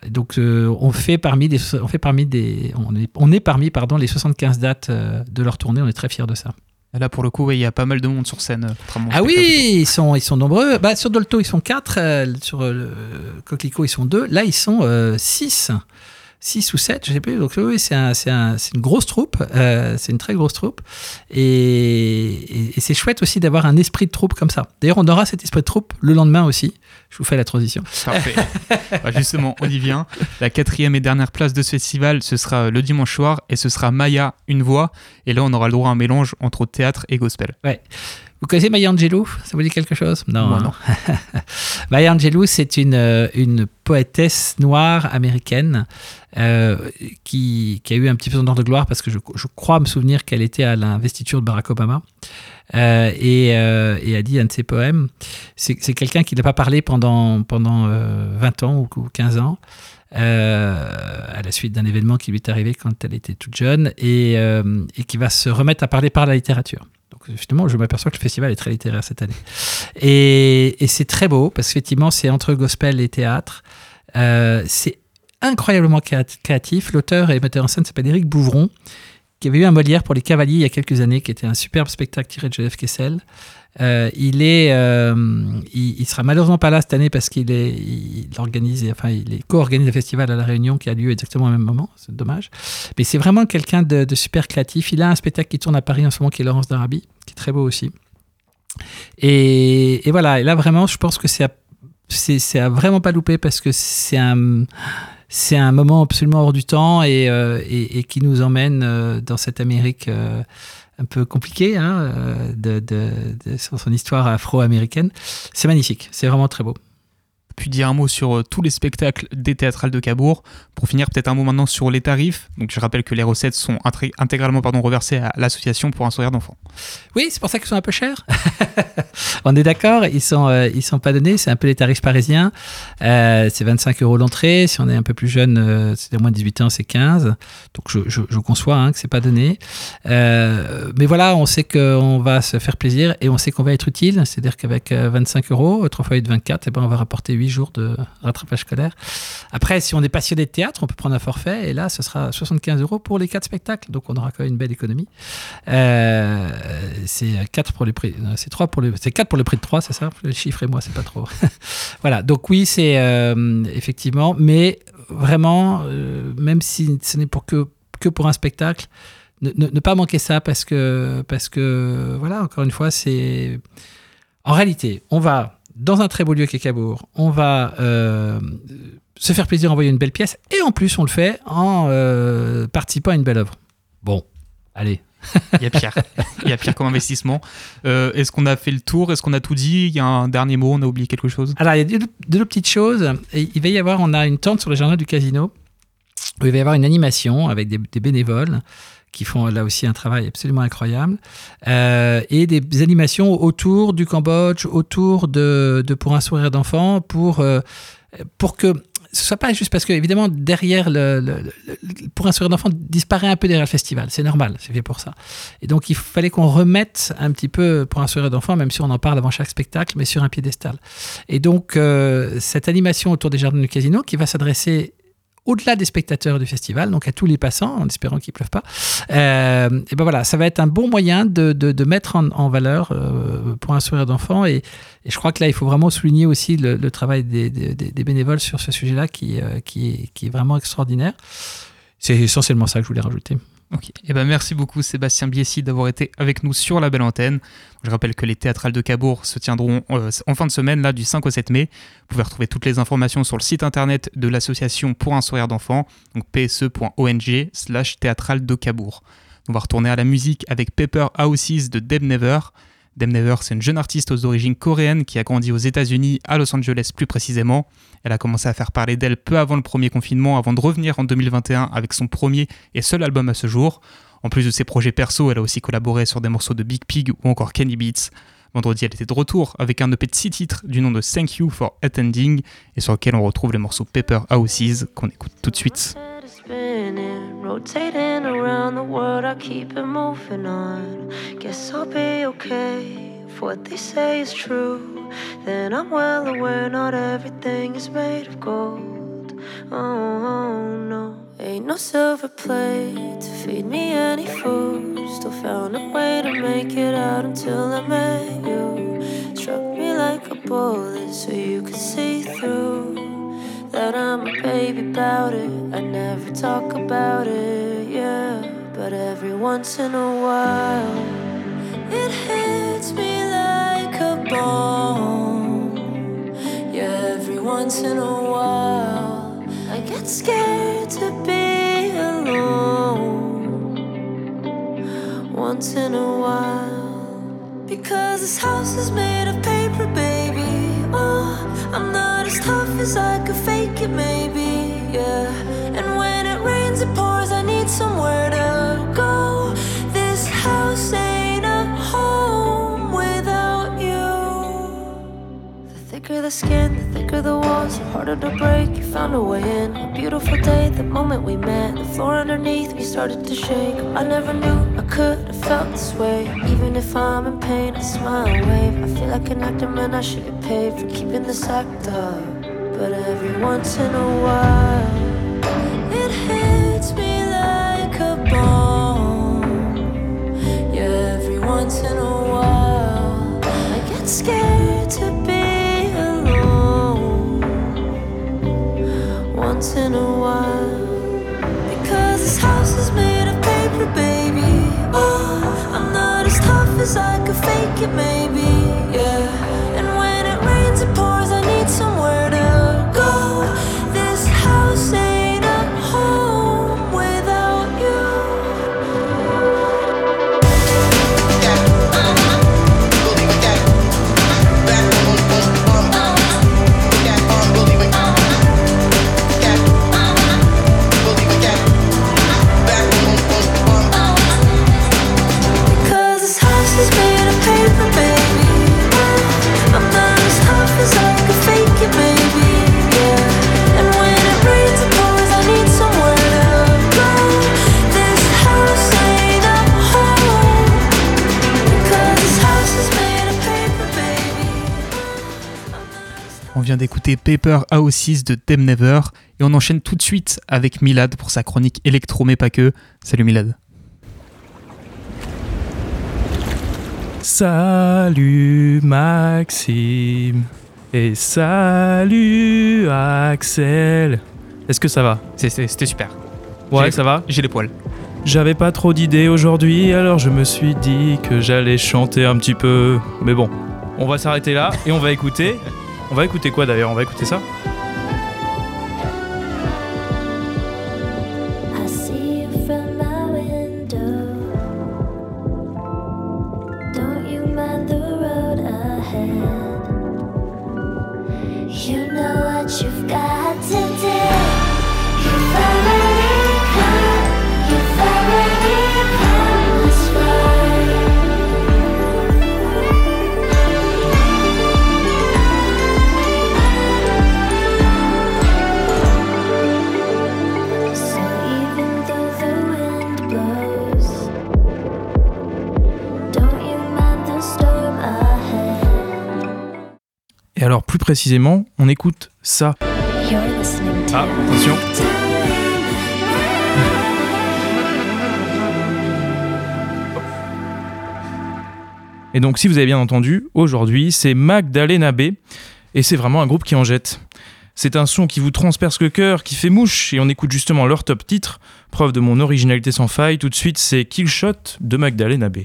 Donc on fait parmi des, on fait parmi des, on est, parmi pardon les 75 dates de leur tournée. On est très fiers de ça. Là, pour le coup, il y a pas mal de monde sur scène. Ah oui, ils sont, ils sont nombreux. Bah, sur Dolto, ils sont 4. sur le Coquelicot, ils sont 2. Là, ils sont 6. 6 ou 7, je sais plus. Donc oui, c'est un, un, une grosse troupe, euh, c'est une très grosse troupe. Et, et, c'est chouette aussi d'avoir un esprit de troupe comme ça. D'ailleurs, on aura cet esprit de troupe le lendemain aussi. Je vous fais la transition. Parfait. bah justement, on y vient. La quatrième et dernière place de ce festival, ce sera le dimanche soir et ce sera Maya, une voix. Et là, on aura le droit à un mélange entre théâtre et gospel. Ouais. Vous connaissez Maya Angelou? Ça vous dit quelque chose? Non. Moi, non. Maya Angelou, c'est une, euh, une poétesse noire américaine euh, qui, qui, a eu un petit peu son ordre de gloire parce que je, je crois me souvenir qu'elle était à l'investiture de Barack Obama. Euh, et, et, a dit un de ses poèmes. C'est quelqu'un qui n'a pas parlé pendant, pendant 20 ans ou, 15 ans. à la suite d'un événement qui lui est arrivé quand elle était toute jeune et, et qui va se remettre à parler par la littérature justement, je m'aperçois que le festival est très littéraire cette année. Et, c'est très beau, parce qu'effectivement, c'est entre gospel et théâtre. Euh, c'est incroyablement créatif. L'auteur et metteur en scène s'appelle Éric Bouvron, qui avait eu un Molière pour Les Cavaliers il y a quelques années, qui était un superbe spectacle tiré de Joseph Kessel. Euh, il est, euh, il, sera malheureusement pas là cette année parce qu'il est, il enfin, il co-organise le festival à la Réunion qui a lieu exactement au même moment. C'est dommage. Mais c'est vraiment quelqu'un de, super créatif. Il a un spectacle qui tourne à Paris en ce moment qui est Laurence d'Arabie, qui est très beau aussi. Et, voilà. Et là vraiment, je pense que c'est, c'est, à vraiment pas louper parce que c'est un c'est un moment absolument hors du temps et, euh, et, qui nous emmène dans cette Amérique un peu compliqué hein, euh, de, de, sur son histoire afro-américaine. C'est magnifique, c'est vraiment très beau puis dire un mot sur euh, tous les spectacles des théâtrales de Cabourg. Pour finir, peut-être un mot maintenant sur les tarifs. Donc, je rappelle que les recettes sont intégralement pardon, reversées à l'association pour un sourire d'enfant. Oui, c'est pour ça qu'ils sont un peu chers. On est d'accord, ils sont, euh, ils sont pas donnés. C'est un peu les tarifs parisiens. Euh, c'est 25 euros l'entrée. Si on est un peu plus jeune, c'est moins de 18 ans, c'est 15. Donc, je, je, conçois hein, que c'est pas donné. mais voilà, on sait qu'on va se faire plaisir et on sait qu'on va être utile. C'est-à-dire qu'avec 25 euros, 3 fois 8, 24, et ben, on va rapporter 8 jours de rattrapage scolaire. Après, si on est passionné de théâtre, on peut prendre un forfait et là, ce sera 75 euros pour les quatre spectacles. Donc, on aura quand même une belle économie. Euh, c'est 4 pour les prix, euh, c'est 3 pour les, c'est 4 pour le prix de 3, c'est ça? Le chiffre et moi, c'est pas trop. voilà. Donc, oui, c'est euh, effectivement, mais vraiment, même si ce n'est pour que, que pour un spectacle, ne, ne, pas manquer ça parce que, parce que, voilà, encore une fois, c'est. En réalité, on va dans un très beau lieu qu'est Cabourg. On va euh, se faire plaisir, envoyer une belle pièce, et en plus on le fait en euh, participant à une belle œuvre. Bon, allez. Il y a pire. Il y a pire comme investissement. Euh, est-ce qu'on a fait le tour? Est-ce qu'on a tout dit? Il y a un dernier mot? On a oublié quelque chose? Alors, il y a deux, petites choses. il va y avoir, on a une tente sur le jardin du casino où il va y avoir une animation avec des, des bénévoles qui font là aussi un travail absolument incroyable, euh, et des animations autour du Cambodge, autour de, Pour un sourire d'enfant, pour, euh, pour que ce soit pas juste parce que, évidemment, derrière le, Pour un sourire d'enfant disparaît un peu derrière le festival, c'est normal, c'est fait pour ça. Et donc, il fallait qu'on remette un petit peu Pour un sourire d'enfant, même si on en parle avant chaque spectacle, mais sur un piédestal. Et donc, euh, cette animation autour des jardins du casino qui va s'adresser au-delà des spectateurs du festival, donc à tous les passants, en espérant qu'il ne pleuve pas. Euh, et ben voilà, ça va être un bon moyen de, de, mettre en, valeur euh, pour un sourire d'enfant. Et, je crois que là, il faut vraiment souligner aussi le, travail des, des, des, bénévoles sur ce sujet-là qui, euh, qui, qui est vraiment extraordinaire. C'est essentiellement ça que je voulais rajouter. Ok. Eh ben merci beaucoup Sébastien Biessi d'avoir été avec nous sur la belle antenne. Je rappelle que les théâtrales de Cabourg se tiendront euh, en fin de semaine, là du 5 au 7 mai. Vous pouvez retrouver toutes les informations sur le site internet de l'association pour un sourire d'enfant, donc pse.ong slash théâtrale de Cabourg. On va retourner à la musique avec Paper Houses de Deb Never. Dem Never, c'est une jeune artiste aux origines coréennes qui a grandi aux États-Unis, à Los Angeles plus précisément. Elle a commencé à faire parler d'elle peu avant le premier confinement, avant de revenir en 2021 avec son premier et seul album à ce jour. En plus de ses projets perso, elle a aussi collaboré sur des morceaux de Big Pig ou encore Kenny Beats. Vendredi, elle était de retour avec un EP de 6 titres du nom de Thank You for Attending et sur lequel on retrouve les morceaux Paper Houses qu'on écoute tout de suite. Rotating around the world, I keep it moving on. Guess I'll be okay if what they say is true. Then I'm well aware not everything is made of gold. Oh no, ain't no silver plate to feed me any food. Still found a way to make it out until I met you. Struck me like a bullet so you could see through that I'm a baby about it. I never talk about it, yeah. But every once in a while, it hits me like a bomb. Yeah, every once in a while, I get scared to be alone. Once in a while, because this house is made of paper, baby. Oh, I'm not as tough as I could fake it, maybe, yeah. And when it rains, it pours, I need somewhere to go. This house ain't a home without you. The thicker the skin, the thicker the walls, the harder to break. You found a way in. A beautiful day, the moment we met. The floor underneath me started to shake. I never knew I could have felt this way. Even if I'm in pain, I smile and wave. I feel like an actor, man, I should paid for keeping this act up. But every once in a while, it hits me like a bomb. Yeah, every once in a while, I get scared to be alone. Once in a while, because this house is made of paper, baby. Oh, I'm not as tough as I could fake it, maybe. Vient d'écouter Paper Houses de Dem Never et on enchaîne tout de suite avec Milad pour sa chronique électro mais pas que. Salut Milad. Salut Maxime et salut Axel. Est-ce que ça va? C'était super. Ouais, ça va? J'ai les poils. J'avais pas trop d'idées aujourd'hui, alors je me suis dit que j'allais chanter un petit peu. Mais bon, on va s'arrêter là et on va écouter. On va écouter quoi d'ailleurs? On va écouter ça? Précisément, on écoute ça. Ah, attention. Et donc, si vous avez bien entendu, aujourd'hui, c'est Magdalena B. Et c'est vraiment un groupe qui en jette. C'est un son qui vous transperce le cœur, qui fait mouche, et on écoute justement leur top titre. Preuve de mon originalité sans faille, tout de suite, c'est Killshot de Magdalena B.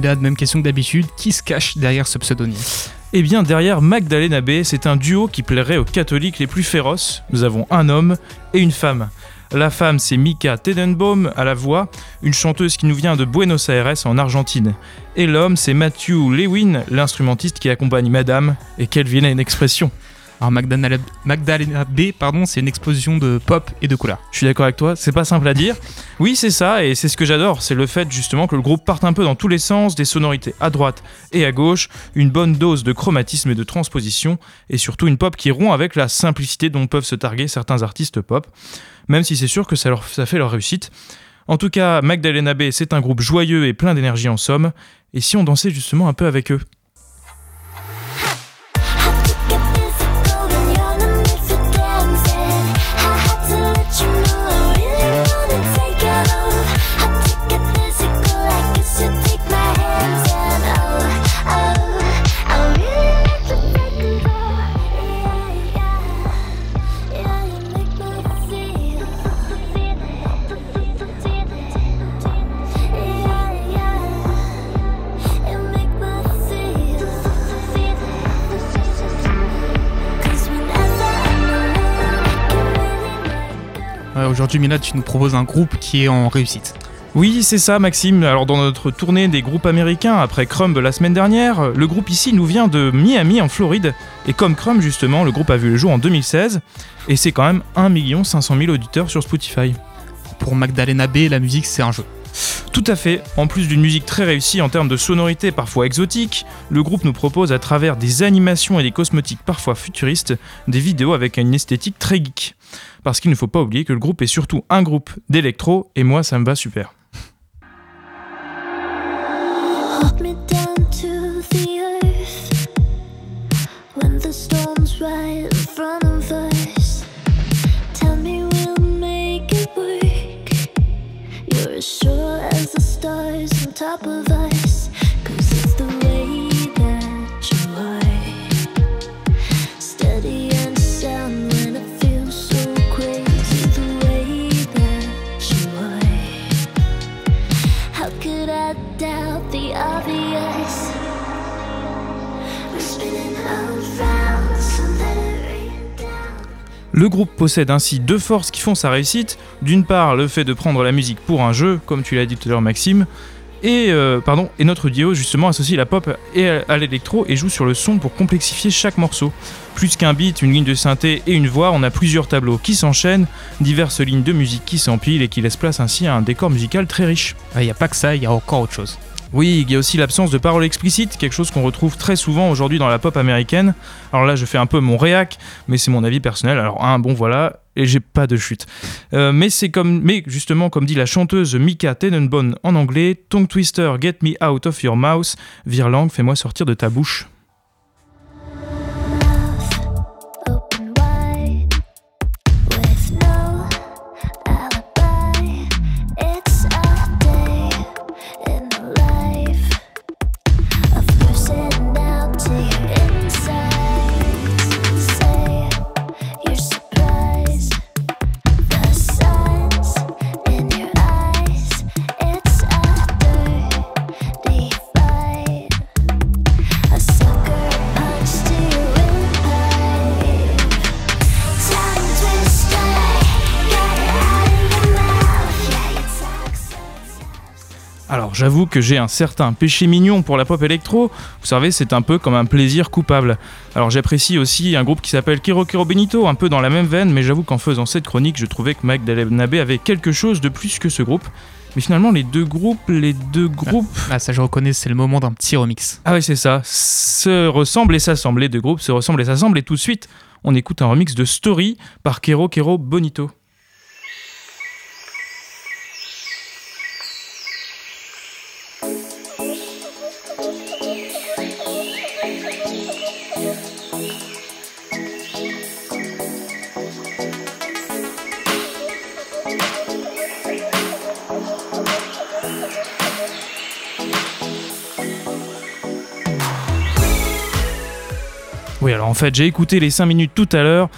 Même question que d'habitude, qui se cache derrière ce pseudonyme Eh bien, derrière Magdalena B, c'est un duo qui plairait aux catholiques les plus féroces. Nous avons un homme et une femme. La femme, c'est Mika Tedenbaum à la voix, une chanteuse qui nous vient de Buenos Aires en Argentine. Et l'homme, c'est Matthew Lewin, l'instrumentiste qui accompagne Madame. Et quelle vilaine expression Alors Magdalena, Magdalena B, pardon, c'est une explosion de pop et de couleurs. Je suis d'accord avec toi, c'est pas simple à dire. Oui, c'est ça, et c'est ce que j'adore, c'est le fait justement que le groupe parte un peu dans tous les sens, des sonorités à droite et à gauche, une bonne dose de chromatisme et de transposition, et surtout une pop qui rompt avec la simplicité dont peuvent se targuer certains artistes pop, même si c'est sûr que ça, leur, ça fait leur réussite. En tout cas, Magdalena B, c'est un groupe joyeux et plein d'énergie en somme, et si on dansait justement un peu avec eux? Aujourd'hui, Milad, tu nous proposes un groupe qui est en réussite. Oui, c'est ça, Maxime. Alors, dans notre tournée des groupes américains après Crumb la semaine dernière, le groupe ici nous vient de Miami en Floride. Et comme Crumb, justement, le groupe a vu le jour en 2016. Et c'est quand même 1 500 000 auditeurs sur Spotify. Pour Magdalena B, la musique, c'est un jeu. Tout à fait. En plus d'une musique très réussie en termes de sonorité parfois exotique, le groupe nous propose à travers des animations et des cosmétiques parfois futuristes, des vidéos avec une esthétique très geek. Parce qu'il ne faut pas oublier que le groupe est surtout un groupe d'électro, et moi ça me va super. Le groupe possède ainsi deux forces qui font sa réussite. D'une part, le fait de prendre la musique pour un jeu, comme tu l'as dit tout à l'heure, Maxime. Et, euh, notre duo justement associe la pop et à l'électro et joue sur le son pour complexifier chaque morceau. Plus qu'un beat, une ligne de synthé et une voix, on a plusieurs tableaux qui s'enchaînent, diverses lignes de musique qui s'empilent et qui laissent place ainsi à un décor musical très riche. Il n'y a pas que ça, il y a encore autre chose. Oui, il y a aussi l'absence de paroles explicites, quelque chose qu'on retrouve très souvent aujourd'hui dans la pop américaine. Alors là, je fais un peu mon réac, mais c'est mon avis personnel. Alors un, bon voilà, et j'ai pas de chute. Euh, mais c'est comme, mais justement, comme dit la chanteuse Mika Tenenbaum en anglais, tongue twister, get me out of your mouth, virlang, fais-moi sortir de ta bouche. J'avoue que j'ai un certain péché mignon pour la pop électro, vous savez c'est un peu comme un plaisir coupable. Alors j'apprécie aussi un groupe qui s'appelle Kero Kero Benito, un peu dans la même veine, mais j'avoue qu'en faisant cette chronique je trouvais que Magdalena B avait quelque chose de plus que ce groupe. Mais finalement les deux groupes, les deux groupes... Ah, ça, je reconnais, c'est le moment d'un petit remix. Ah oui c'est ça, se ressemblent et s'assemblent, les deux groupes se ressemblent et s'assemblent, et tout de suite on écoute un remix de Story par Kero Kero Bonito. Fait, j'ai écouté les 5 minutes tout à l'heure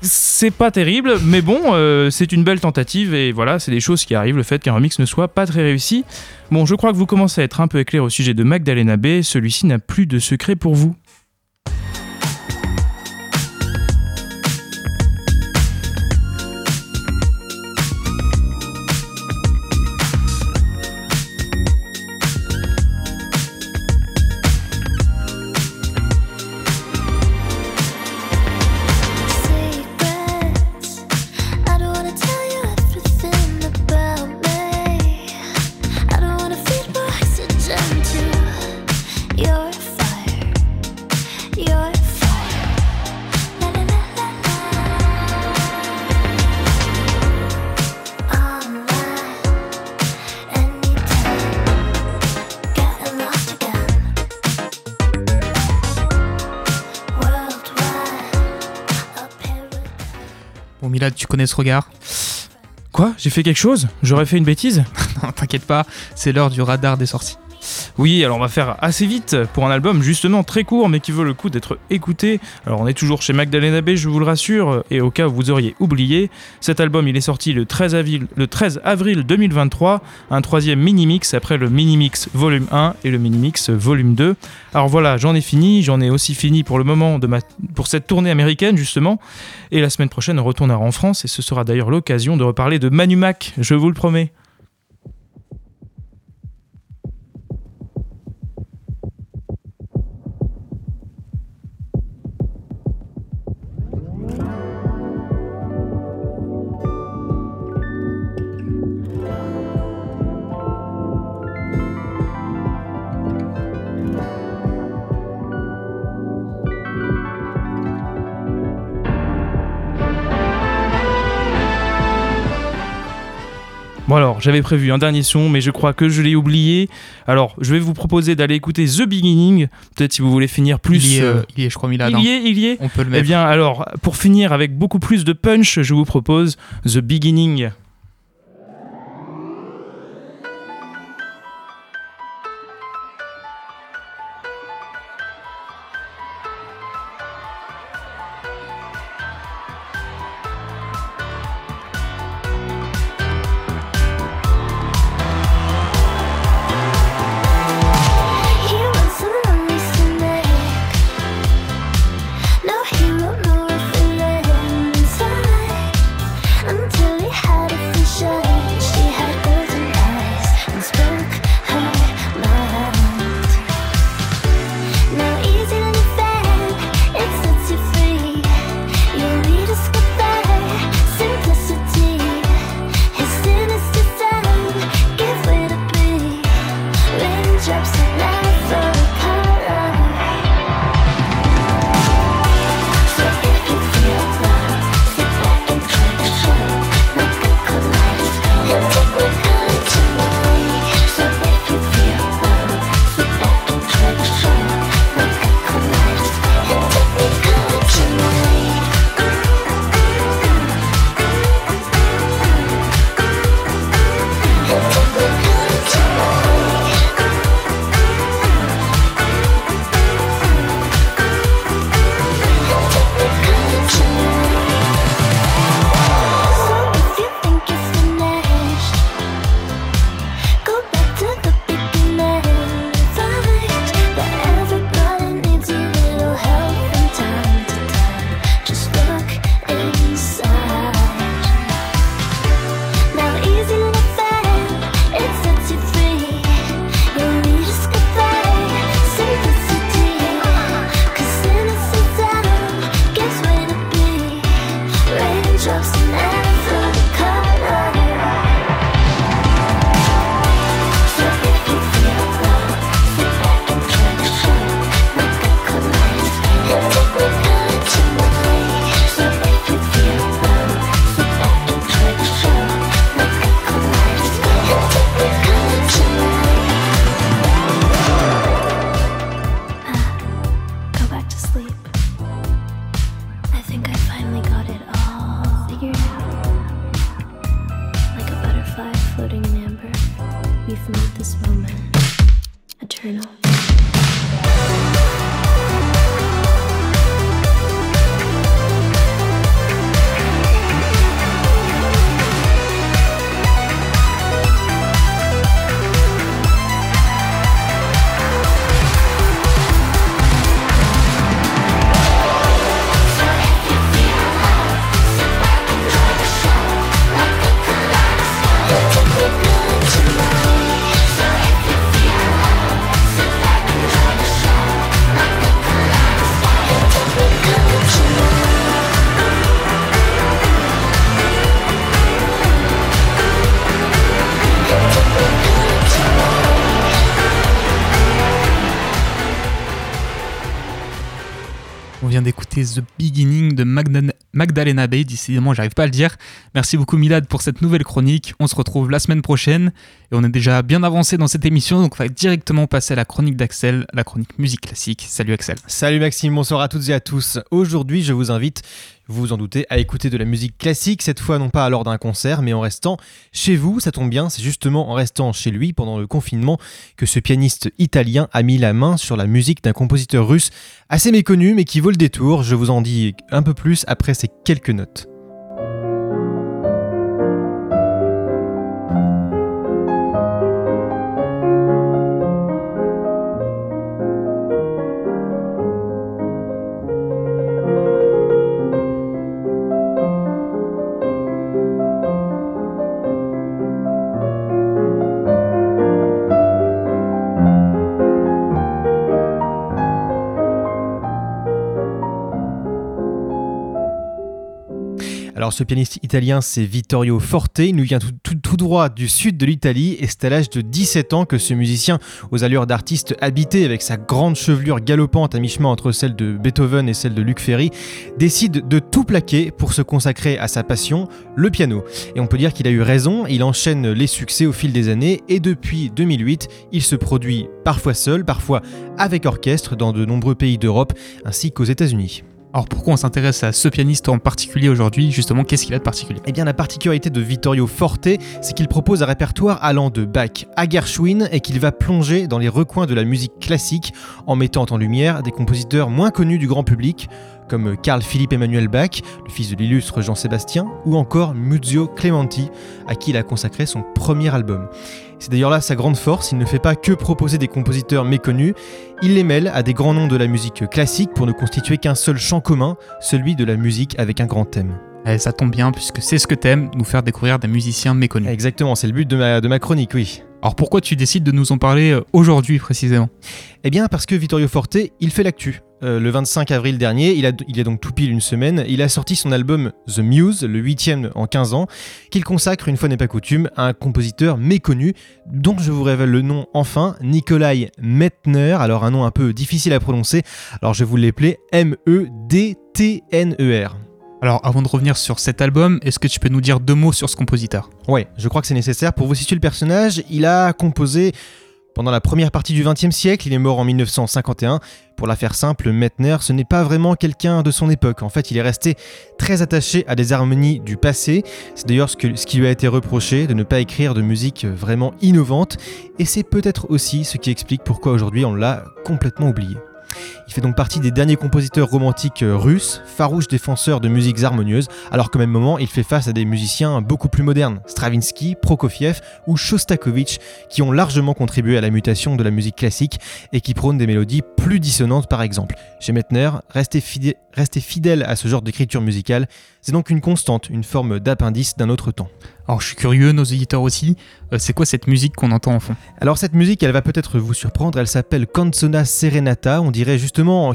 C'est pas terrible, mais bon, euh, c'est une belle tentative et voilà, c'est des choses qui arrivent, le fait qu'un remix ne soit pas très réussi. Bon, je crois que vous commencez à être un peu éclair au sujet de Magdalena B. Celui-ci n'a plus de secret pour vous. Tu connais ce regard Quoi? J'ai fait quelque chose? J'aurais fait une bêtise? Non, t'inquiète pas, c'est l'heure du radar des sorties. Oui, alors on va faire assez vite pour un album justement très court mais qui vaut le coup d'être écouté. Alors on est toujours chez Magdalena B, je vous le rassure, et au cas où vous auriez oublié, cet album il est sorti le 13 avril, le 13 avril 2023, un troisième mini-mix après le mini-mix volume 1 et le mini-mix volume 2. Alors voilà, j'en ai fini, j'en ai aussi fini pour le moment de ma, pour cette tournée américaine justement, et la semaine prochaine on retournera en France et ce sera d'ailleurs l'occasion de reparler de Manu Mac, je vous le promets. Bon alors, j'avais prévu un dernier son, mais je crois que je l'ai oublié. Alors, je vais vous proposer d'aller écouter The Beginning, peut-être si vous voulez finir plus... il, y est, euh, il y est, je crois, il y est, il y est On peut le Eh mettre. bien, alors, pour finir avec beaucoup plus de punch, je vous propose The Beginning. Magdalena Bay, décidément j'arrive pas à le dire. Merci beaucoup Milad pour cette nouvelle chronique. On se retrouve la semaine prochaine et on est déjà bien avancé dans cette émission donc on va directement passer à la chronique d'Axel, la chronique musique classique. Salut Axel. Salut Maxime, bonsoir à toutes et à tous. Aujourd'hui je vous invite vous vous en doutez, à écouter de la musique classique, cette fois non pas lors d'un concert, mais en restant chez vous. Ça tombe bien, c'est justement en restant chez lui pendant le confinement que ce pianiste italien a mis la main sur la musique d'un compositeur russe assez méconnu, mais qui vaut le détour. Je vous en dis un peu plus après ces quelques notes. Alors ce pianiste italien, c'est Vittorio Forte, il nous vient tout, droit du sud de l'Italie et c'est à l'âge de 17 ans que ce musicien, aux allures d'artiste habité avec sa grande chevelure galopante à mi-chemin entre celle de Beethoven et celle de Luc Ferry, décide de tout plaquer pour se consacrer à sa passion, le piano. Et on peut dire qu'il a eu raison, il enchaîne les succès au fil des années et depuis 2008, il se produit parfois seul, parfois avec orchestre dans de nombreux pays d'Europe ainsi qu'aux États-Unis. Alors pourquoi on s'intéresse à ce pianiste en particulier aujourd'hui Justement, qu'est-ce qu'il a de particulier? Eh bien, la particularité de Vittorio Forte, c'est qu'il propose un répertoire allant de Bach à Gershwin et qu'il va plonger dans les recoins de la musique classique en mettant en lumière des compositeurs moins connus du grand public, comme Carl Philippe Emmanuel Bach, le fils de l'illustre Jean-Sébastien, ou encore Muzio Clementi, à qui il a consacré son premier album. C'est d'ailleurs là sa grande force, il ne fait pas que proposer des compositeurs méconnus, il les mêle à des grands noms de la musique classique pour ne constituer qu'un seul champ commun, celui de la musique avec un grand thème. Eh, ça tombe bien, puisque c'est ce que t'aimes, nous faire découvrir des musiciens méconnus. Exactement, c'est le but de ma, de ma chronique, oui. Alors pourquoi tu décides de nous en parler euh, aujourd'hui précisément? Eh bien parce que Vittorio Forte, il fait l'actu. Euh, le 25 avril dernier, il a, il a donc tout pile une semaine, il a sorti son album The Muse, le huitième en 15 ans, qu'il consacre, une fois n'est pas coutume, à un compositeur méconnu, dont je vous révèle le nom enfin, Nikolai Metner, alors un nom un peu difficile à prononcer, alors je vous l'appelais M-E-D-T-N-E-R. Alors avant de revenir sur cet album, est-ce que tu peux nous dire deux mots sur ce compositeur? Ouais, je crois que c'est nécessaire. Pour vous situer le personnage, il a composé pendant la première partie du XXe siècle, il est mort en 1951. Pour la faire simple, Mettner, ce n'est pas vraiment quelqu'un de son époque. En fait, il est resté très attaché à des harmonies du passé. C'est d'ailleurs ce, ce qui lui a été reproché, de ne pas écrire de musique vraiment innovante. Et c'est peut-être aussi ce qui explique pourquoi aujourd'hui on l'a complètement oublié. Il fait donc partie des derniers compositeurs romantiques euh, russes, farouches défenseurs de musiques harmonieuses, alors qu'au même moment, il fait face à des musiciens beaucoup plus modernes, Stravinsky, Prokofiev ou Shostakovich, qui ont largement contribué à la mutation de la musique classique et qui prônent des mélodies plus dissonantes par exemple. Chez Mettner, rester, rester fidèle à ce genre d'écriture musicale, c'est donc une constante, une forme d'appendice d'un autre temps. Alors je suis curieux, nos éditeurs aussi, euh, c'est quoi cette musique qu'on entend en fond? Alors cette musique, elle va peut-être vous surprendre, elle s'appelle Canzona Serenata, on dirait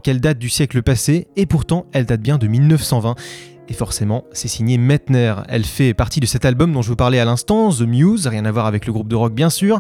qu'elle date du siècle passé, et pourtant elle date bien de 1920. Et forcément, c'est signé Mettner. Elle fait partie de cet album dont je vous parlais à l'instant, The Muse, rien à voir avec le groupe de rock bien sûr,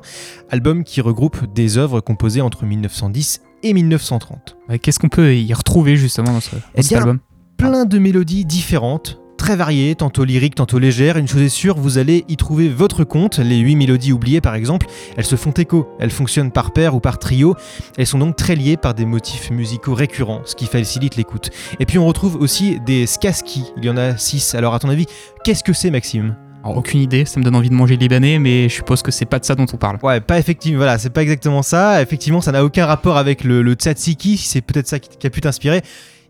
album qui regroupe des œuvres composées entre 1910 et 1930. Qu'est-ce qu'on peut y retrouver justement dans, ce, eh cet album? Plein de mélodies différentes, très variées, tantôt lyriques, tantôt légères. Une chose est sûre, vous allez y trouver votre compte. Les 8 mélodies oubliées, par exemple, elles se font écho. Elles fonctionnent par paire ou par trio. Elles sont donc très liées par des motifs musicaux récurrents, ce qui facilite l'écoute. Et puis on retrouve aussi des skaski. Il y en a 6. Alors à ton avis, qu'est-ce que c'est, Maxime? Aucune idée, ça me donne envie de manger libanais, mais je suppose que c'est pas de ça dont on parle. Ouais, pas effectivement, voilà, c'est pas exactement ça. Effectivement, ça n'a aucun rapport avec le, le tzatziki, c'est peut-être ça qui, a pu t'inspirer.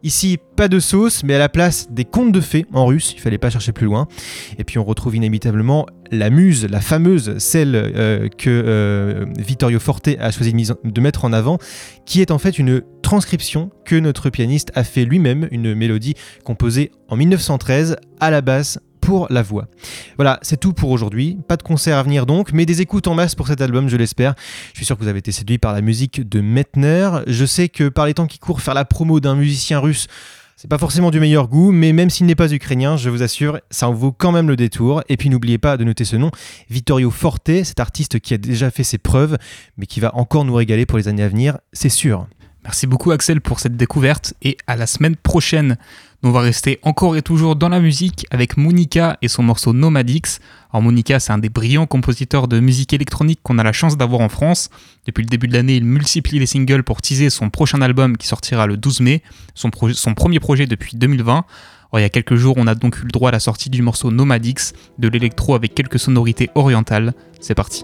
Ici, pas de sauce, mais à la place des contes de fées en russe, il fallait pas chercher plus loin. Et puis on retrouve inévitablement la muse, la fameuse, celle euh, que euh, Vittorio Forte a choisi de mettre en avant, qui est en fait une transcription que notre pianiste a fait lui-même, une mélodie composée en 1913 à la basse pour la voix. Voilà, c'est tout pour aujourd'hui. Pas de concert à venir donc, mais des écoutes en masse pour cet album, je l'espère. Je suis sûr que vous avez été séduit par la musique de Mettner. Je sais que par les temps qui courent, faire la promo d'un musicien russe, c'est pas forcément du meilleur goût, mais même s'il n'est pas ukrainien, je vous assure, ça en vaut quand même le détour. Et puis n'oubliez pas de noter ce nom, Vittorio Forte, cet artiste qui a déjà fait ses preuves, mais qui va encore nous régaler pour les années à venir, c'est sûr. Merci beaucoup Axel pour cette découverte et à la semaine prochaine. On va rester encore et toujours dans la musique avec Monica et son morceau Nomadix. Alors Monica, c'est un des brillants compositeurs de musique électronique qu'on a la chance d'avoir en France. Depuis le début de l'année, il multiplie les singles pour teaser son prochain album qui sortira le 12 mai, son, premier projet depuis 2020. Alors, il y a quelques jours, on a donc eu le droit à la sortie du morceau Nomadix, de l'électro avec quelques sonorités orientales. C'est parti.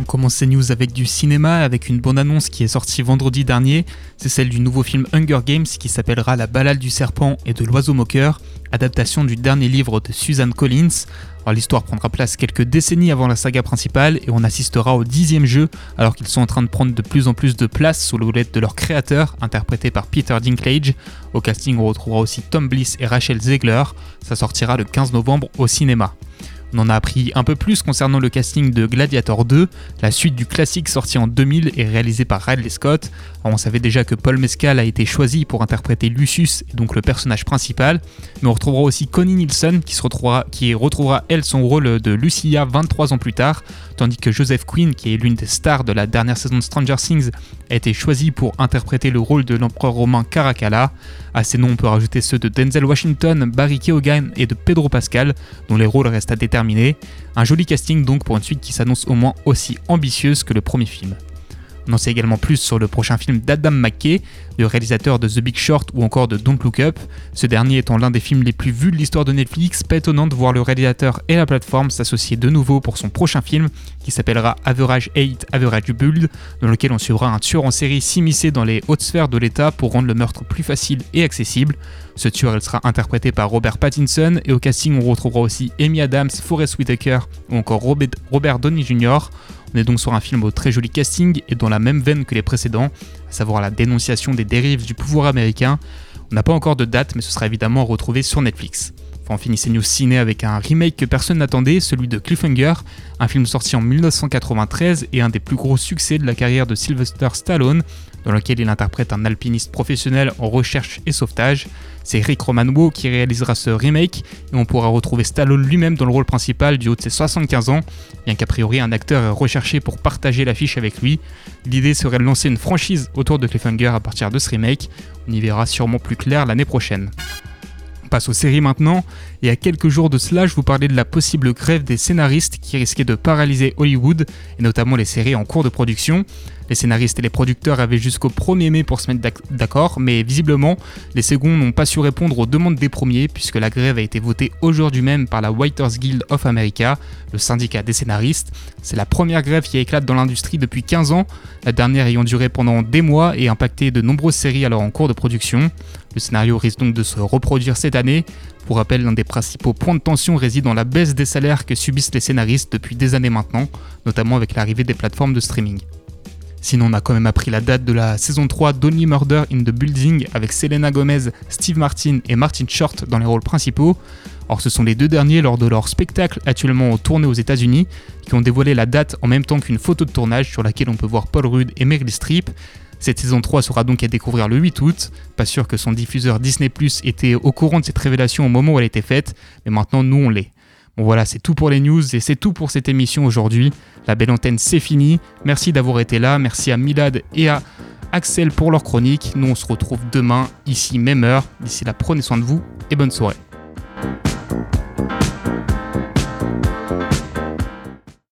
On commence ces news avec du cinéma, avec une bande-annonce qui est sortie vendredi dernier. C'est celle du nouveau film Hunger Games qui s'appellera La balade du serpent et de l'oiseau moqueur, adaptation du dernier livre de Suzanne Collins. L'histoire prendra place quelques décennies avant la saga principale et on assistera au dixième jeu alors qu'ils sont en train de prendre de plus en plus de place sous l'houlette de leur créateur, interprété par Peter Dinklage. Au casting, on retrouvera aussi Tom Bliss et Rachel Zegler. Ça sortira le 15 novembre au cinéma. On en a appris un peu plus concernant le casting de Gladiator 2, la suite du classique sorti en 2000 et réalisé par Ridley Scott. on savait déjà que Paul Mescal a été choisi pour interpréter Lucius, donc le personnage principal, mais on retrouvera aussi Connie Nielsen qui, retrouvera, qui retrouvera elle son rôle de Lucia 23 ans plus tard, tandis que Joseph Quinn, qui est l'une des stars de la dernière saison de Stranger Things, a été choisi pour interpréter le rôle de l'empereur romain Caracalla. À ces noms, on peut rajouter ceux de Denzel Washington, Barry Keoghan et de Pedro Pascal, dont les rôles restent à déterminer. Un joli casting donc pour une suite qui s'annonce au moins aussi ambitieuse que le premier film. On sait également plus sur le prochain film d'Adam McKay, le réalisateur de The Big Short ou encore de Don't Look Up. Ce dernier étant l'un des films les plus vus de l'histoire de Netflix, pas étonnant de voir le réalisateur et la plateforme s'associer de nouveau pour son prochain film qui s'appellera Average 8 Average Build, dans lequel on suivra un tueur en série s'immiscer dans les hautes sphères de l'État pour rendre le meurtre plus facile et accessible. Ce tueur sera interprété par Robert Pattinson et au casting on retrouvera aussi Amy Adams, Forest Whitaker ou encore Robert Downey Jr. On est donc sur un film au très joli casting et dans la même veine que les précédents, à savoir la dénonciation des dérives du pouvoir américain. On n'a pas encore de date, mais ce sera évidemment retrouvé sur Netflix. On finit ces news ciné avec un remake que personne n'attendait, celui de Cliffhanger, un film sorti en 1993 et un des plus gros succès de la carrière de Sylvester Stallone, dans lequel il interprète un alpiniste professionnel en recherche et sauvetage. C'est Rick Romano qui réalisera ce remake et on pourra retrouver Stallone lui-même dans le rôle principal du haut de ses 75 ans, bien qu'a priori un acteur est recherché pour partager l'affiche avec lui. L'idée serait de lancer une franchise autour de Cliffhanger à partir de ce remake. On y verra sûrement plus clair l'année prochaine. Passe aux séries maintenant, et à quelques jours de cela, je vous parlais de la possible grève des scénaristes qui risquait de paralyser Hollywood, et notamment les séries en cours de production. Les scénaristes et les producteurs avaient jusqu'au 1er mai pour se mettre d'accord, mais visiblement, les seconds n'ont pas su répondre aux demandes des premiers, puisque la grève a été votée aujourd'hui même par la Writers Guild of America, le syndicat des scénaristes. C'est la première grève qui éclate dans l'industrie depuis 15 ans, la dernière ayant duré pendant des mois et impacté de nombreuses séries alors en cours de production. Le scénario risque donc de se reproduire cette année. Pour rappel, l'un des principaux points de tension réside dans la baisse des salaires que subissent les scénaristes depuis des années maintenant, notamment avec l'arrivée des plateformes de streaming. Sinon, on a quand même appris la date de la saison 3 d'Only Murder in the Building avec Selena Gomez, Steve Martin et Martin Short dans les rôles principaux. Or, ce sont les deux derniers lors de leur spectacle actuellement tourné aux États-Unis qui ont dévoilé la date en même temps qu'une photo de tournage sur laquelle on peut voir Paul Rudd et Meryl Streep. Cette saison 3 sera donc à découvrir le 8 août. Pas sûr que son diffuseur Disney Plus était au courant de cette révélation au moment où elle était faite, mais maintenant nous on l'est. Bon voilà, c'est tout pour les news et c'est tout pour cette émission aujourd'hui. La belle antenne, c'est fini. Merci d'avoir été là. Merci à Milad et à Axel pour leur chronique. Nous, on se retrouve demain, ici, même heure. D'ici là, prenez soin de vous et bonne soirée.